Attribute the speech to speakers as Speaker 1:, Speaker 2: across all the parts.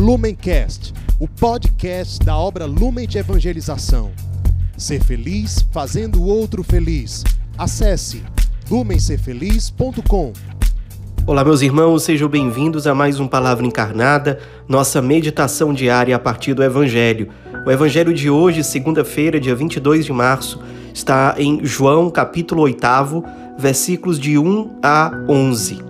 Speaker 1: Lumencast, o podcast da obra Lumen de Evangelização. Ser feliz fazendo o outro feliz. Acesse lumencerfeliz.com.
Speaker 2: Olá, meus irmãos, sejam bem-vindos a mais um Palavra Encarnada, nossa meditação diária a partir do Evangelho. O Evangelho de hoje, segunda-feira, dia 22 de março, está em João, capítulo 8, versículos de 1 a 11.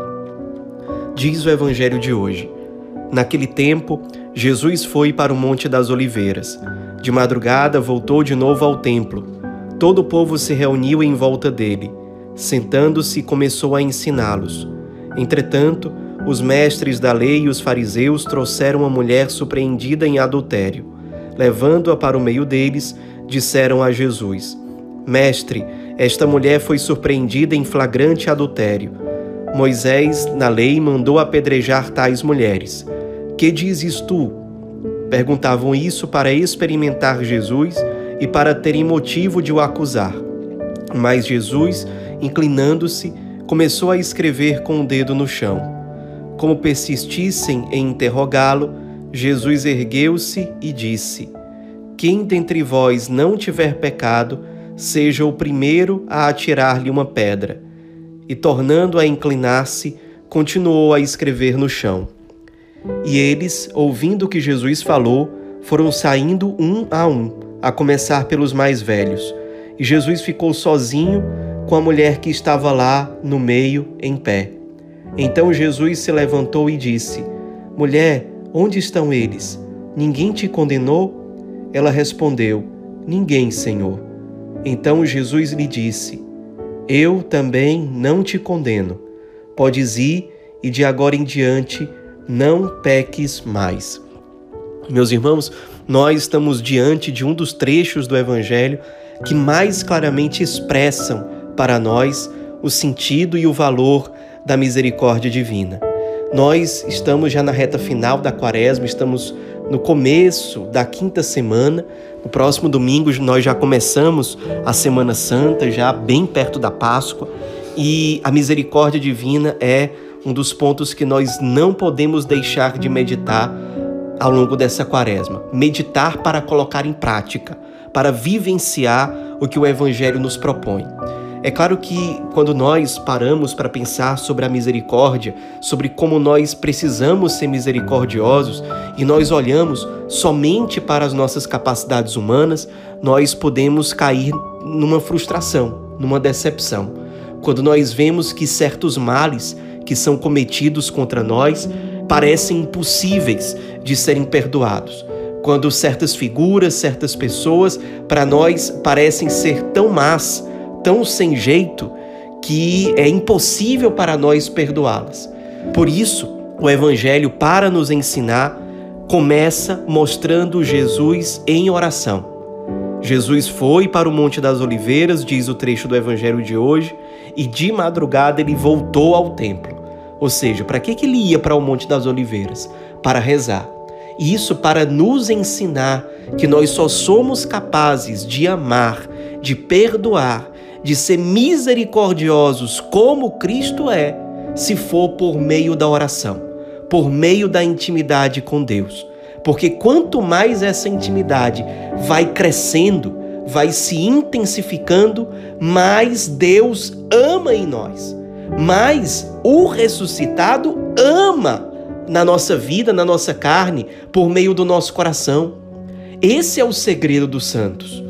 Speaker 2: Diz o Evangelho de hoje. Naquele tempo, Jesus foi para o Monte das Oliveiras. De madrugada, voltou de novo ao templo. Todo o povo se reuniu em volta dele. Sentando-se, começou a ensiná-los. Entretanto, os mestres da lei e os fariseus trouxeram uma mulher surpreendida em adultério. Levando-a para o meio deles, disseram a Jesus: Mestre, esta mulher foi surpreendida em flagrante adultério. Moisés, na lei, mandou apedrejar tais mulheres. Que dizes tu? Perguntavam isso para experimentar Jesus e para terem motivo de o acusar. Mas Jesus, inclinando-se, começou a escrever com o dedo no chão. Como persistissem em interrogá-lo, Jesus ergueu-se e disse: Quem dentre vós não tiver pecado, seja o primeiro a atirar-lhe uma pedra. E tornando a inclinar-se, continuou a escrever no chão. E eles, ouvindo o que Jesus falou, foram saindo um a um, a começar pelos mais velhos. E Jesus ficou sozinho com a mulher que estava lá no meio, em pé. Então Jesus se levantou e disse: Mulher, onde estão eles? Ninguém te condenou? Ela respondeu: Ninguém, Senhor. Então Jesus lhe disse: Eu também não te condeno. Podes ir e de agora em diante não peques mais. Meus irmãos, nós estamos diante de um dos trechos do Evangelho que mais claramente expressam para nós o sentido e o valor da misericórdia divina. Nós estamos já na reta final da quaresma, estamos no começo da quinta semana. No próximo domingo nós já começamos a Semana Santa, já bem perto da Páscoa, e a misericórdia divina é um dos pontos que nós não podemos deixar de meditar ao longo dessa quaresma. Meditar para colocar em prática, para vivenciar o que o Evangelho nos propõe. É claro que quando nós paramos para pensar sobre a misericórdia, sobre como nós precisamos ser misericordiosos e nós olhamos somente para as nossas capacidades humanas, nós podemos cair numa frustração, numa decepção. Quando nós vemos que certos males que são cometidos contra nós parecem impossíveis de serem perdoados. Quando certas figuras, certas pessoas, para nós parecem ser tão más, tão sem jeito que é impossível para nós perdoá-las. Por isso, o Evangelho, para nos ensinar, começa mostrando Jesus em oração. Jesus foi para o Monte das Oliveiras, diz o trecho do Evangelho de hoje, e de madrugada ele voltou ao templo. Ou seja, para que, que ele ia para o Monte das Oliveiras? Para rezar. Isso para nos ensinar que nós só somos capazes de amar, de perdoar, de ser misericordiosos como Cristo é, se for por meio da oração, por meio da intimidade com Deus. Porque quanto mais essa intimidade vai crescendo, vai se intensificando, mais Deus ama em nós, mais o ressuscitado ama na nossa vida, na nossa carne, por meio do nosso coração. Esse é o segredo dos santos.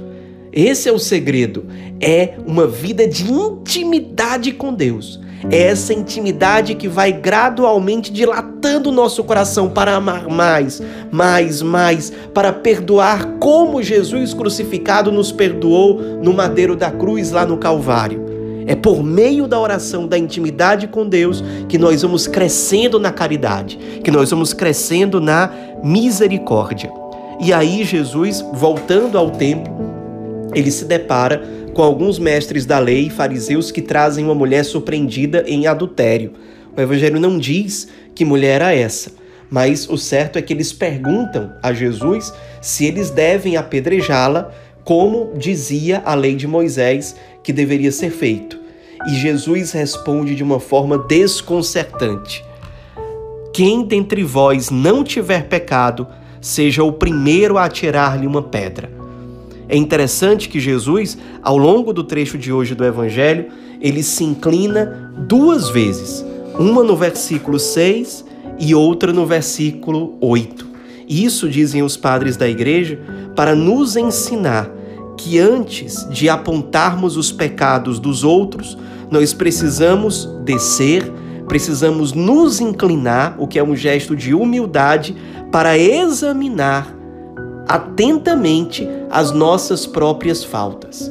Speaker 2: Esse é o segredo. É uma vida de intimidade com Deus. É essa intimidade que vai gradualmente dilatando o nosso coração para amar mais, mais, mais, para perdoar como Jesus crucificado nos perdoou no madeiro da cruz lá no Calvário. É por meio da oração, da intimidade com Deus, que nós vamos crescendo na caridade, que nós vamos crescendo na misericórdia. E aí, Jesus, voltando ao templo, ele se depara com alguns mestres da lei, fariseus, que trazem uma mulher surpreendida em adultério. O Evangelho não diz que mulher era essa, mas o certo é que eles perguntam a Jesus se eles devem apedrejá-la, como dizia a lei de Moisés que deveria ser feito. E Jesus responde de uma forma desconcertante: Quem dentre vós não tiver pecado, seja o primeiro a atirar-lhe uma pedra. É interessante que Jesus, ao longo do trecho de hoje do Evangelho, ele se inclina duas vezes, uma no versículo 6 e outra no versículo 8. Isso dizem os padres da igreja para nos ensinar que antes de apontarmos os pecados dos outros, nós precisamos descer, precisamos nos inclinar, o que é um gesto de humildade, para examinar atentamente as nossas próprias faltas.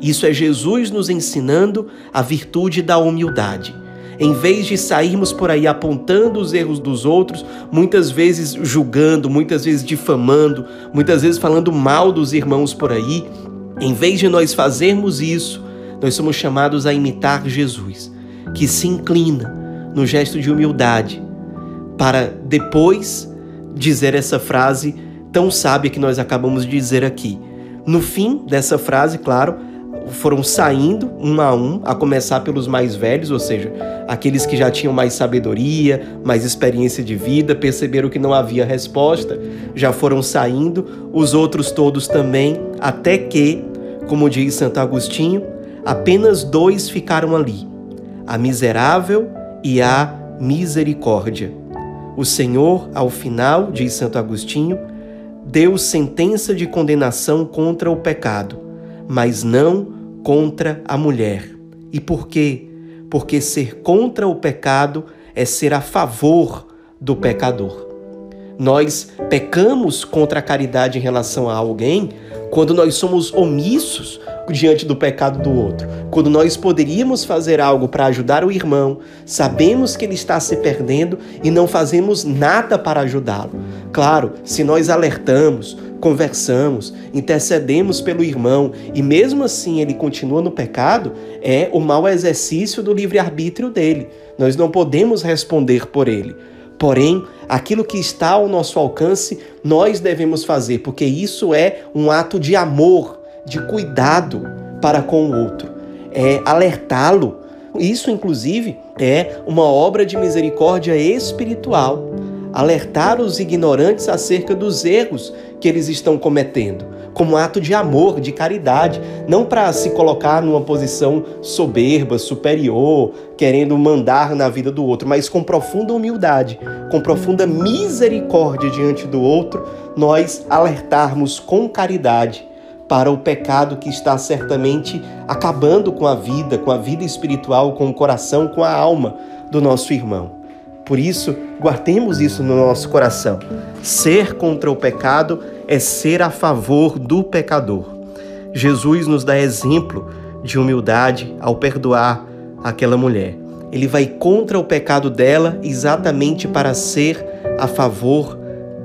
Speaker 2: Isso é Jesus nos ensinando a virtude da humildade. Em vez de sairmos por aí apontando os erros dos outros, muitas vezes julgando, muitas vezes difamando, muitas vezes falando mal dos irmãos por aí, em vez de nós fazermos isso, nós somos chamados a imitar Jesus, que se inclina no gesto de humildade, para depois dizer essa frase tão sábia que nós acabamos de dizer aqui. No fim dessa frase, claro, foram saindo um a um, a começar pelos mais velhos, ou seja, aqueles que já tinham mais sabedoria, mais experiência de vida, perceberam que não havia resposta, já foram saindo, os outros todos também, até que, como diz Santo Agostinho, apenas dois ficaram ali: a miserável e a misericórdia. O Senhor, ao final, diz Santo Agostinho, deu sentença de condenação contra o pecado, mas não contra a mulher. E por quê? Porque ser contra o pecado é ser a favor do pecador. Nós pecamos contra a caridade em relação a alguém quando nós somos omissos diante do pecado do outro. Quando nós poderíamos fazer algo para ajudar o irmão, sabemos que ele está se perdendo e não fazemos nada para ajudá-lo. Claro, se nós alertamos, conversamos, intercedemos pelo irmão e mesmo assim ele continua no pecado, é o mau exercício do livre-arbítrio dele. Nós não podemos responder por ele. Porém, aquilo que está ao nosso alcance, nós devemos fazer, porque isso é um ato de amor, de cuidado para com o outro. É alertá-lo. Isso, inclusive, é uma obra de misericórdia espiritual alertar os ignorantes acerca dos erros que eles estão cometendo, como ato de amor, de caridade, não para se colocar numa posição soberba, superior, querendo mandar na vida do outro, mas com profunda humildade, com profunda misericórdia diante do outro, nós alertarmos com caridade para o pecado que está certamente acabando com a vida, com a vida espiritual, com o coração, com a alma do nosso irmão. Por isso, guardemos isso no nosso coração. Ser contra o pecado é ser a favor do pecador. Jesus nos dá exemplo de humildade ao perdoar aquela mulher. Ele vai contra o pecado dela exatamente para ser a favor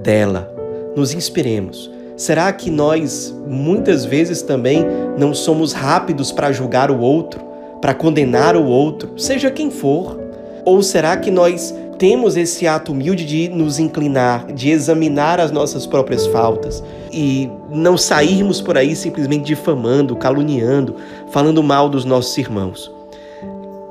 Speaker 2: dela. Nos inspiremos. Será que nós muitas vezes também não somos rápidos para julgar o outro, para condenar o outro, seja quem for? Ou será que nós temos esse ato humilde de nos inclinar, de examinar as nossas próprias faltas e não sairmos por aí simplesmente difamando, caluniando, falando mal dos nossos irmãos.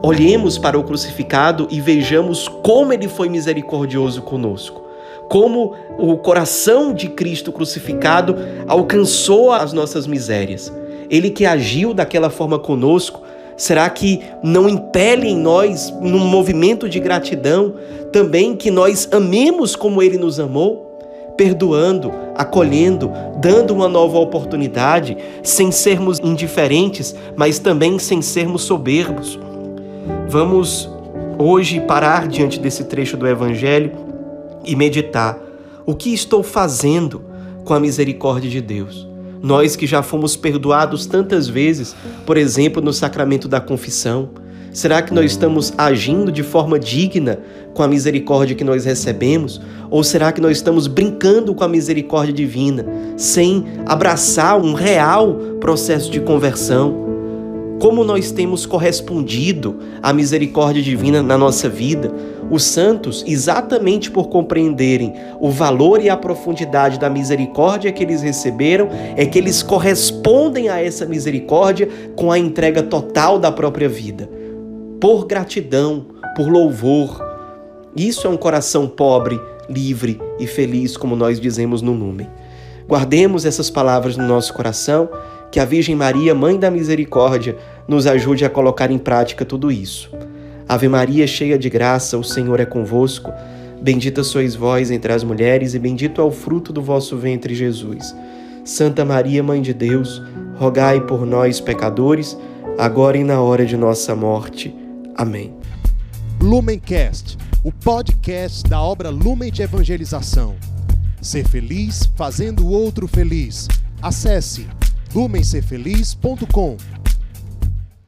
Speaker 2: Olhemos para o crucificado e vejamos como ele foi misericordioso conosco. Como o coração de Cristo crucificado alcançou as nossas misérias. Ele que agiu daquela forma conosco, Será que não impele em nós, num movimento de gratidão, também que nós amemos como Ele nos amou? Perdoando, acolhendo, dando uma nova oportunidade, sem sermos indiferentes, mas também sem sermos soberbos. Vamos hoje parar diante desse trecho do Evangelho e meditar: o que estou fazendo com a misericórdia de Deus? Nós que já fomos perdoados tantas vezes, por exemplo, no sacramento da confissão, será que nós estamos agindo de forma digna com a misericórdia que nós recebemos? Ou será que nós estamos brincando com a misericórdia divina, sem abraçar um real processo de conversão? Como nós temos correspondido à misericórdia divina na nossa vida? Os santos, exatamente por compreenderem o valor e a profundidade da misericórdia que eles receberam, é que eles correspondem a essa misericórdia com a entrega total da própria vida. Por gratidão, por louvor. Isso é um coração pobre, livre e feliz, como nós dizemos no Numen. Guardemos essas palavras no nosso coração que a Virgem Maria, Mãe da Misericórdia, nos ajude a colocar em prática tudo isso. Ave Maria, cheia de graça, o Senhor é convosco. Bendita sois vós entre as mulheres, e bendito é o fruto do vosso ventre, Jesus. Santa Maria, Mãe de Deus, rogai por nós, pecadores, agora e na hora de nossa morte. Amém.
Speaker 1: Lumencast, o podcast da obra Lumen de Evangelização. Ser feliz fazendo o outro feliz. Acesse lumencerfeliz.com